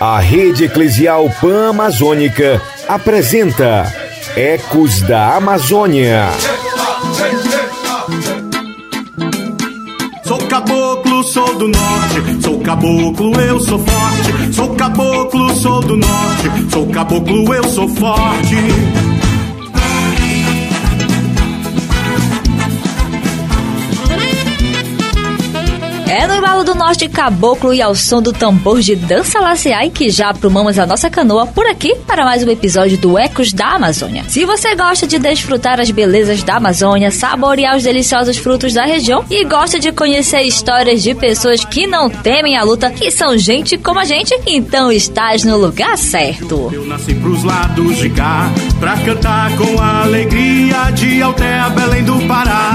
A Rede Eclesial Pan Amazônica apresenta Ecos da Amazônia. Sou caboclo, sou do norte, sou caboclo, eu sou forte. Sou caboclo, sou do norte, sou caboclo, eu sou forte. Do norte caboclo e ao som do tambor de dança laciai que já aprumamos a nossa canoa por aqui para mais um episódio do Ecos da Amazônia. Se você gosta de desfrutar as belezas da Amazônia, saborear os deliciosos frutos da região e gosta de conhecer histórias de pessoas que não temem a luta, que são gente como a gente, então estás no lugar certo. Eu nasci pros lados de cá, pra cantar com a alegria de Altea, Belém do Pará.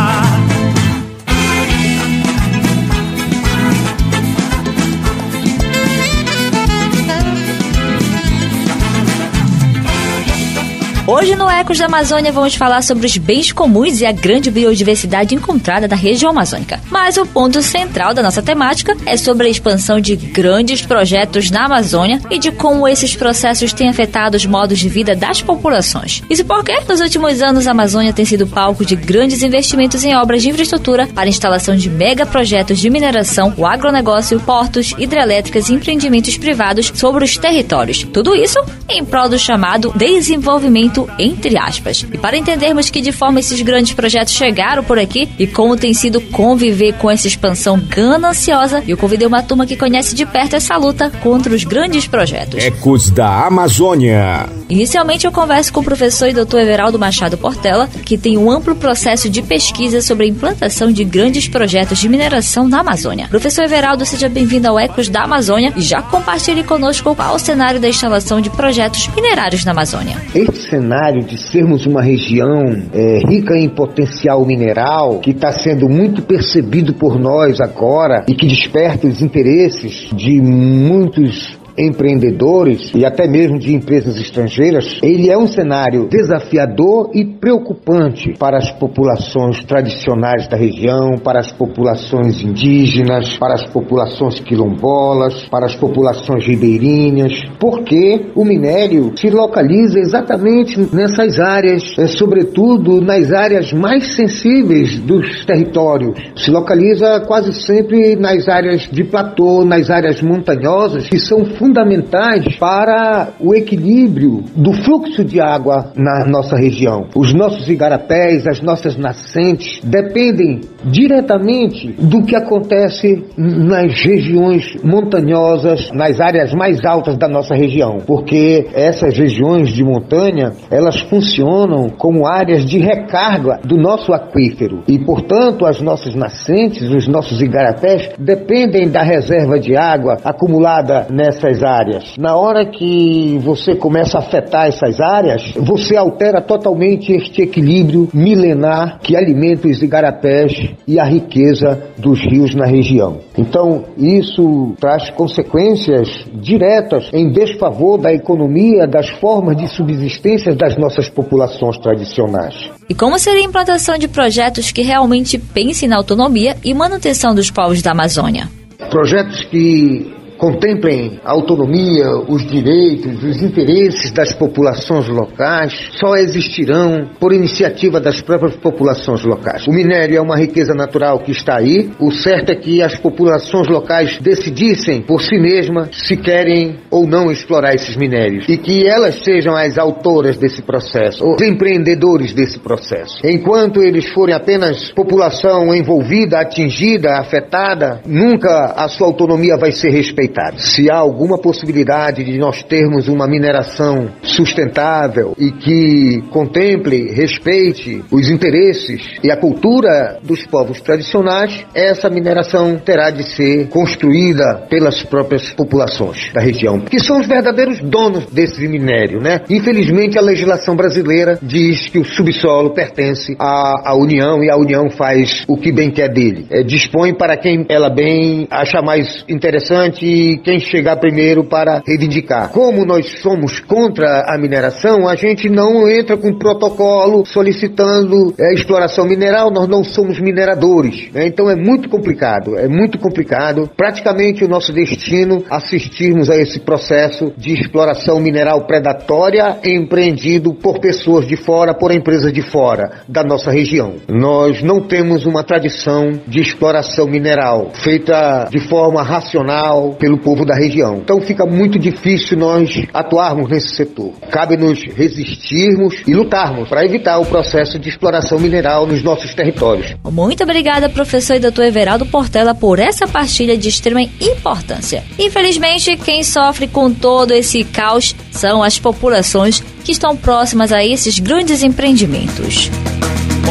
Hoje no Ecos da Amazônia vamos falar sobre os bens comuns e a grande biodiversidade encontrada na região amazônica. Mas o ponto central da nossa temática é sobre a expansão de grandes projetos na Amazônia e de como esses processos têm afetado os modos de vida das populações. Isso porque, nos últimos anos, a Amazônia tem sido palco de grandes investimentos em obras de infraestrutura para instalação de mega projetos de mineração, o agronegócio, portos, hidrelétricas e empreendimentos privados sobre os territórios. Tudo isso em prol do chamado desenvolvimento entre aspas. E para entendermos que de forma esses grandes projetos chegaram por aqui e como tem sido conviver com essa expansão gananciosa, eu convidei uma turma que conhece de perto essa luta contra os grandes projetos. Ecos da Amazônia. Inicialmente eu converso com o professor e doutor Everaldo Machado Portela, que tem um amplo processo de pesquisa sobre a implantação de grandes projetos de mineração na Amazônia. Professor Everaldo, seja bem-vindo ao Ecos da Amazônia e já compartilhe conosco qual o cenário da instalação de projetos minerários na Amazônia. Esse cenário de sermos uma região é, rica em potencial mineral, que está sendo muito percebido por nós agora e que desperta os interesses de muitos empreendedores e até mesmo de empresas estrangeiras, ele é um cenário desafiador e preocupante para as populações tradicionais da região, para as populações indígenas, para as populações quilombolas, para as populações ribeirinhas, porque o minério se localiza exatamente nessas áreas, é, sobretudo nas áreas mais sensíveis dos territórios. Se localiza quase sempre nas áreas de platô, nas áreas montanhosas, que são fundamentais para o equilíbrio do fluxo de água na nossa região. Os nossos igarapés, as nossas nascentes dependem diretamente do que acontece nas regiões montanhosas, nas áreas mais altas da nossa região, porque essas regiões de montanha, elas funcionam como áreas de recarga do nosso aquífero e, portanto, as nossas nascentes, os nossos igarapés dependem da reserva de água acumulada nessas essas áreas. Na hora que você começa a afetar essas áreas, você altera totalmente este equilíbrio milenar que alimenta os igarapés e a riqueza dos rios na região. Então, isso traz consequências diretas em desfavor da economia, das formas de subsistência das nossas populações tradicionais. E como seria a implantação de projetos que realmente pensem na autonomia e manutenção dos povos da Amazônia? Projetos que contemplem a autonomia, os direitos, os interesses das populações locais, só existirão por iniciativa das próprias populações locais. O minério é uma riqueza natural que está aí. O certo é que as populações locais decidissem por si mesmas se querem ou não explorar esses minérios e que elas sejam as autoras desse processo, os empreendedores desse processo. Enquanto eles forem apenas população envolvida, atingida, afetada, nunca a sua autonomia vai ser respeitada se há alguma possibilidade de nós termos uma mineração sustentável e que contemple, respeite os interesses e a cultura dos povos tradicionais, essa mineração terá de ser construída pelas próprias populações da região, que são os verdadeiros donos desse minério, né? Infelizmente a legislação brasileira diz que o subsolo pertence à, à União e a União faz o que bem quer dele. É, dispõe para quem ela bem acha mais interessante e quem chegar primeiro para reivindicar. Como nós somos contra a mineração, a gente não entra com protocolo solicitando é, exploração mineral, nós não somos mineradores. Né? Então é muito complicado, é muito complicado. Praticamente o nosso destino assistirmos a esse processo de exploração mineral predatória empreendido por pessoas de fora, por empresas de fora da nossa região. Nós não temos uma tradição de exploração mineral feita de forma racional pelo povo da região. Então fica muito difícil nós atuarmos nesse setor. Cabe nos resistirmos e lutarmos para evitar o processo de exploração mineral nos nossos territórios. Muito obrigada, professor e doutor Everaldo Portela, por essa partilha de extrema importância. Infelizmente, quem sofre com todo esse caos são as populações que estão próximas a esses grandes empreendimentos.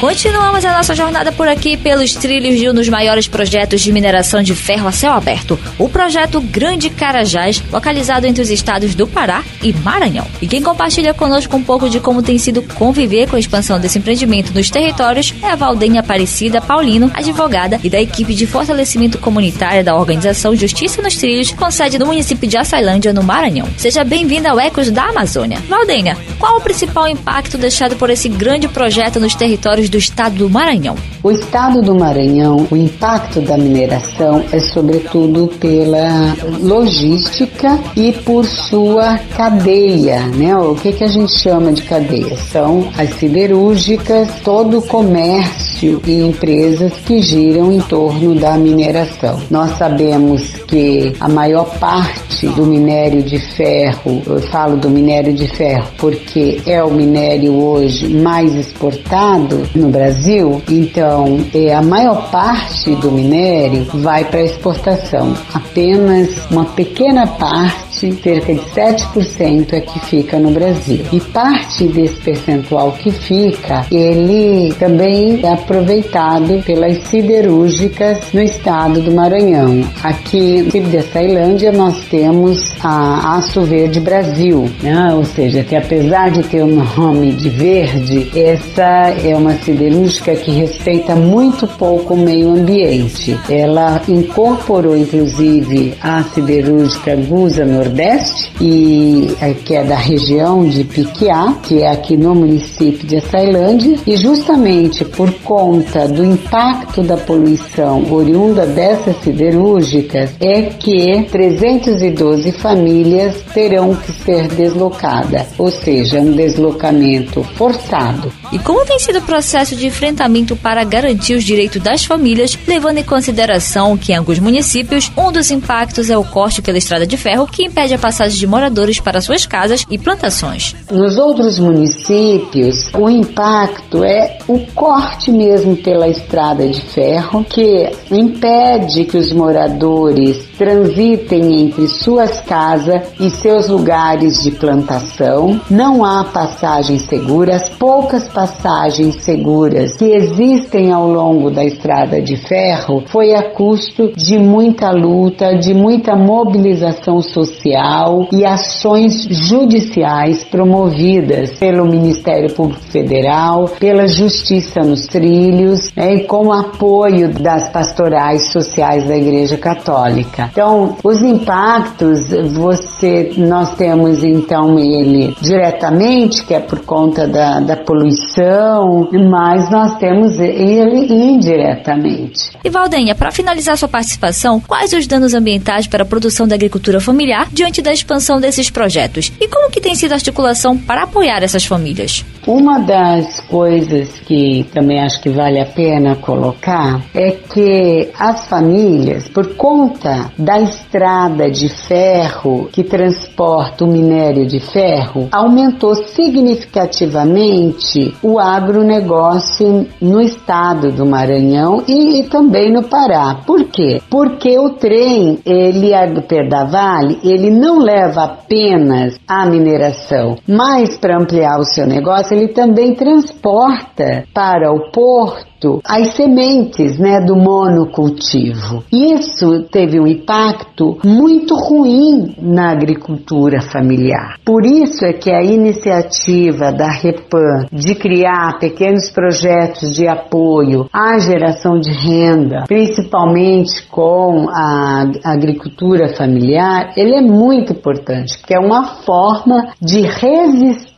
Continuamos a nossa jornada por aqui pelos trilhos de um dos maiores projetos de mineração de ferro a céu aberto, o projeto Grande Carajás, localizado entre os estados do Pará e Maranhão. E quem compartilha conosco um pouco de como tem sido conviver com a expansão desse empreendimento nos territórios é a Valdenha Aparecida Paulino, advogada e da equipe de fortalecimento comunitário da organização Justiça nos Trilhos, com sede no município de Açailândia, no Maranhão. Seja bem-vinda ao Ecos da Amazônia. Valdenha, qual o principal impacto deixado por esse grande projeto nos territórios do estado do Maranhão. O estado do Maranhão, o impacto da mineração é sobretudo pela logística e por sua cadeia, né? O que, que a gente chama de cadeia? São as siderúrgicas, todo o comércio e empresas que giram em torno da mineração. Nós sabemos que a maior parte do minério de ferro, eu falo do minério de ferro porque é o minério hoje mais exportado no Brasil, então é, a maior parte do minério vai para exportação. Apenas uma pequena parte cerca de 7% é que fica no Brasil. E parte desse percentual que fica, ele também é aproveitado pelas siderúrgicas no estado do Maranhão. Aqui no da Tailândia nós temos a Aço Verde Brasil, né? ou seja, que apesar de ter o nome de verde, essa é uma siderúrgica que respeita muito pouco o meio ambiente. Ela incorporou inclusive a siderúrgica Gusa Nordeste Nordeste e que é da região de Piquiá, que é aqui no município de Açailândia, e justamente por conta do impacto da poluição oriunda dessas siderúrgicas é que 312 famílias terão que ser deslocadas, ou seja, um deslocamento forçado. E como tem sido o processo de enfrentamento para garantir os direitos das famílias, levando em consideração que em alguns municípios um dos impactos é o corte pela estrada de ferro que impede impede a passagem de moradores para suas casas e plantações. Nos outros municípios, o impacto é o corte mesmo pela estrada de ferro, que impede que os moradores transitem entre suas casas e seus lugares de plantação. Não há passagens seguras, poucas passagens seguras que existem ao longo da estrada de ferro foi a custo de muita luta, de muita mobilização social e ações judiciais promovidas pelo Ministério Público Federal, pela Justiça nos Trilhos né, e com apoio das pastorais sociais da Igreja Católica. Então, os impactos, você, nós temos então ele diretamente, que é por conta da, da poluição, mas nós temos ele indiretamente. E Valdenha, para finalizar sua participação, quais os danos ambientais para a produção da agricultura familiar diante da expansão desses projetos? E como que tem sido a articulação para apoiar essas famílias? Uma das coisas que também acho que vale a pena colocar é que as famílias, por conta da estrada de ferro que transporta o minério de ferro, aumentou significativamente o agronegócio no estado do Maranhão e, e também no Pará. Por quê? Porque o trem, ele da Vale, ele não leva apenas a mineração, mas para ampliar o seu negócio, ele também transporta para o porto as sementes né, do monocultivo. Isso teve um impacto muito ruim na agricultura familiar. Por isso é que a iniciativa da Repan de criar pequenos projetos de apoio à geração de renda, principalmente com a agricultura familiar, ele é muito importante, porque é uma forma de resistência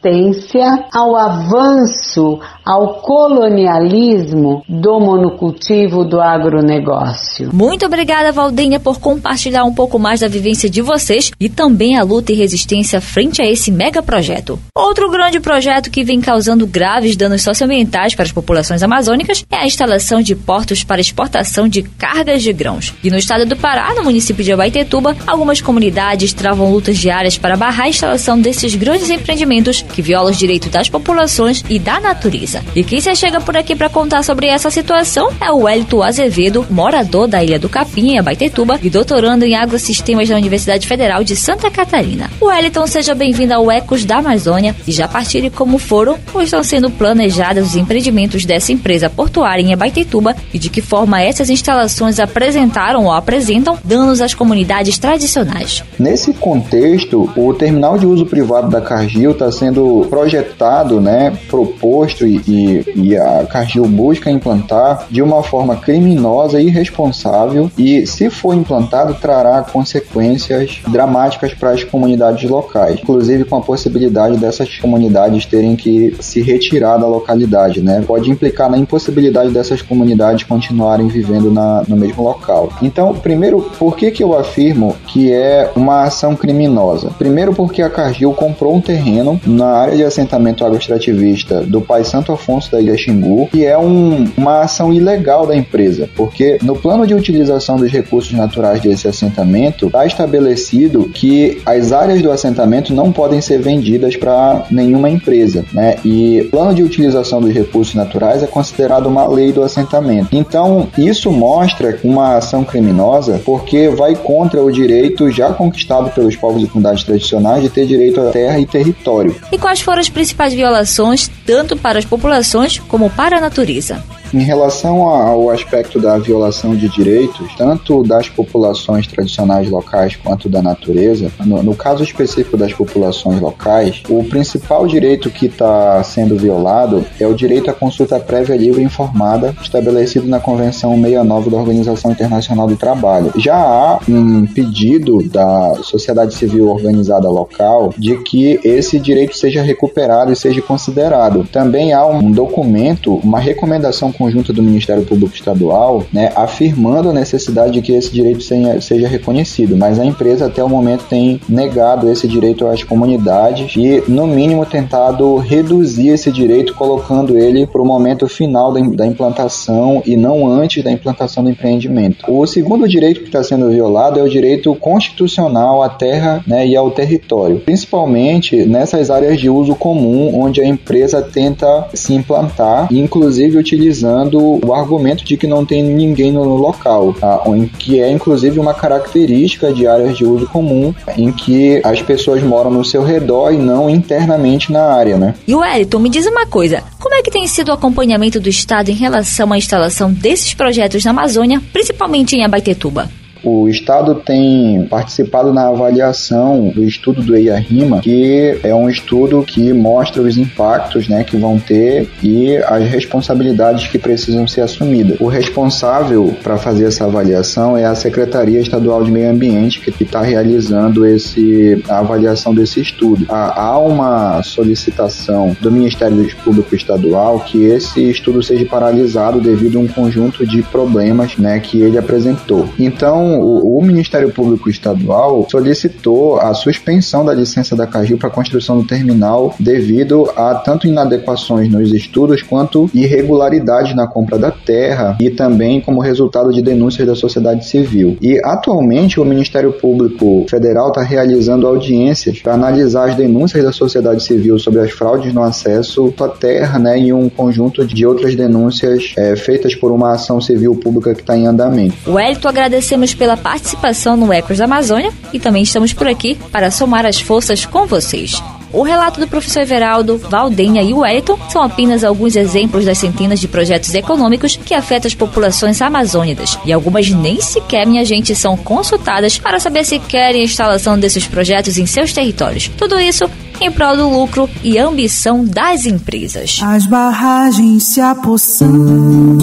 ao avanço, ao colonialismo do monocultivo do agronegócio. Muito obrigada, Valdinha, por compartilhar um pouco mais da vivência de vocês e também a luta e resistência frente a esse mega projeto. Outro grande projeto que vem causando graves danos socioambientais para as populações amazônicas é a instalação de portos para exportação de cargas de grãos. E no estado do Pará, no município de Abaitetuba, algumas comunidades travam lutas diárias para barrar a instalação desses grandes empreendimentos que violam os direitos das populações e da natureza. E quem se chega por aqui para contar sobre essa situação é o Wellington Azevedo, morador da Ilha do Capim, em Abaitetuba, e doutorando em agrossistemas da Universidade Federal de Santa Catarina. O Wellington, seja bem-vindo ao Ecos da Amazônia e já partilhe como foram ou estão sendo planejados os empreendimentos dessa empresa portuária em Abaitetuba e de que forma essas instalações apresentaram ou apresentam danos às comunidades tradicionais. Nesse contexto, o terminal de uso privado da Cargill está sendo projetado, né, proposto e, e, e a Cargill busca implantar de uma forma criminosa e irresponsável e, se for implantado, trará consequências dramáticas para as comunidades locais, inclusive com a possibilidade dessas comunidades terem que se retirar da localidade, né? Pode implicar na impossibilidade dessas comunidades continuarem vivendo na, no mesmo local. Então, primeiro, por que, que eu afirmo que é uma ação criminosa? Primeiro, porque a Cargill comprou um terreno na área de assentamento agroextrativista do Pai Santo Afonso da Ilha Xingu, que é um uma ação ilegal da empresa, porque no plano de utilização dos recursos naturais desse assentamento está estabelecido que as áreas do assentamento não podem ser vendidas para nenhuma empresa, né? E plano de utilização dos recursos naturais é considerado uma lei do assentamento. Então, isso mostra uma ação criminosa porque vai contra o direito já conquistado pelos povos e comunidades tradicionais de ter direito à terra e território. E quais foram as principais violações, tanto para as populações como para a natureza? Em relação ao aspecto da violação de direitos, tanto das populações tradicionais locais quanto da natureza, no, no caso específico das populações locais, o principal direito que está sendo violado é o direito à consulta prévia livre e informada, estabelecido na Convenção 69 da Organização Internacional do Trabalho. Já há um pedido da sociedade civil organizada local de que esse direito seja recuperado e seja considerado. Também há um documento, uma recomendação conjunta do Ministério Público Estadual, né, afirmando a necessidade de que esse direito seja reconhecido, mas a empresa até o momento tem negado esse direito às comunidades e, no mínimo, tentado reduzir esse direito, colocando ele para o momento final da, implantação e não antes da implantação do empreendimento. O segundo direito que está sendo violado é o direito constitucional à terra né, e ao território, principalmente nessas áreas de uso comum onde a empresa tenta se implantar, inclusive utilizando o argumento de que não tem ninguém no local, tá? em que é inclusive uma característica de áreas de uso comum, em que as pessoas moram no seu redor e não internamente na área, né? E o Elton, me diz uma coisa, como é que tem sido o acompanhamento do Estado em relação à instalação desses projetos na Amazônia, principalmente em Abaitetuba? O Estado tem participado na avaliação do estudo do EIA-RIMA, que é um estudo que mostra os impactos né, que vão ter e as responsabilidades que precisam ser assumidas. O responsável para fazer essa avaliação é a Secretaria Estadual de Meio Ambiente, que está realizando esse, a avaliação desse estudo. Há uma solicitação do Ministério Público Estadual que esse estudo seja paralisado devido a um conjunto de problemas né, que ele apresentou. Então, o, o Ministério Público Estadual solicitou a suspensão da licença da Cargill para a construção do terminal devido a tanto inadequações nos estudos quanto irregularidades na compra da terra e também como resultado de denúncias da sociedade civil. E atualmente o Ministério Público Federal está realizando audiências para analisar as denúncias da sociedade civil sobre as fraudes no acesso à terra, né, e um conjunto de outras denúncias é, feitas por uma ação civil pública que está em andamento. Wellington, agradecemos pela participação no Ecos da Amazônia e também estamos por aqui para somar as forças com vocês. O relato do professor Everaldo, Valdenha e Wellington são apenas alguns exemplos das centenas de projetos econômicos que afetam as populações amazônicas. E algumas nem sequer, minha gente, são consultadas para saber se querem a instalação desses projetos em seus territórios. Tudo isso em prol do lucro e ambição das empresas. As barragens se apossando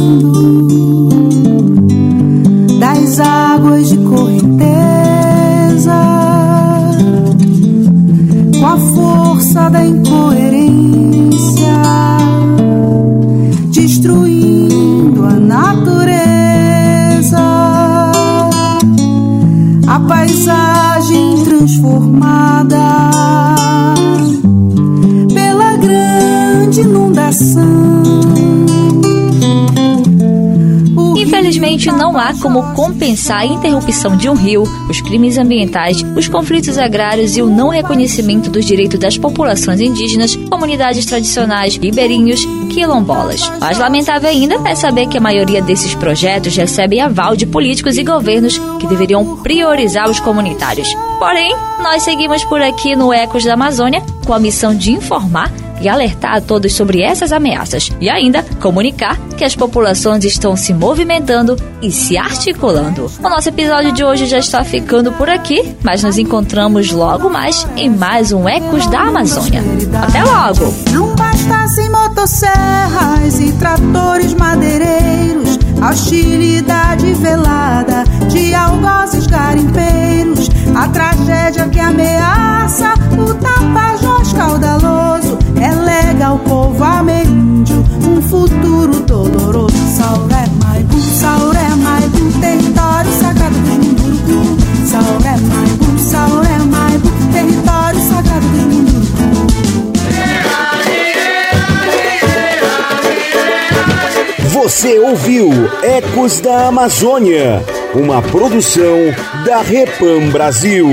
das águas de correnteza. Com a força da incoerência, destruindo a natureza, a paisagem transformada Infelizmente, não há como compensar a interrupção de um rio, os crimes ambientais, os conflitos agrários e o não reconhecimento dos direitos das populações indígenas, comunidades tradicionais, ribeirinhos, quilombolas. Mais lamentável ainda é saber que a maioria desses projetos recebem aval de políticos e governos que deveriam priorizar os comunitários. Porém, nós seguimos por aqui no Ecos da Amazônia com a missão de informar e alertar a todos sobre essas ameaças e ainda comunicar que as populações estão se movimentando e se articulando. O nosso episódio de hoje já está ficando por aqui, mas nos encontramos logo mais em mais um Ecos da Amazônia. Até logo! Não bastassem motosserras e tratores madeireiros, a hostilidade velada de algozes garimpeiros, a tragédia que ameaça o tapajós caudaloso é lega ao povo ameríndio um futuro doloroso. Sauré Maibu, Sauré Maibu, território sagrado dos Munduruku. Sauré Maibu, Sauré Maibu, território sagrado dos Munduruku. Você ouviu Ecos da Amazônia, uma produção da Repam Brasil.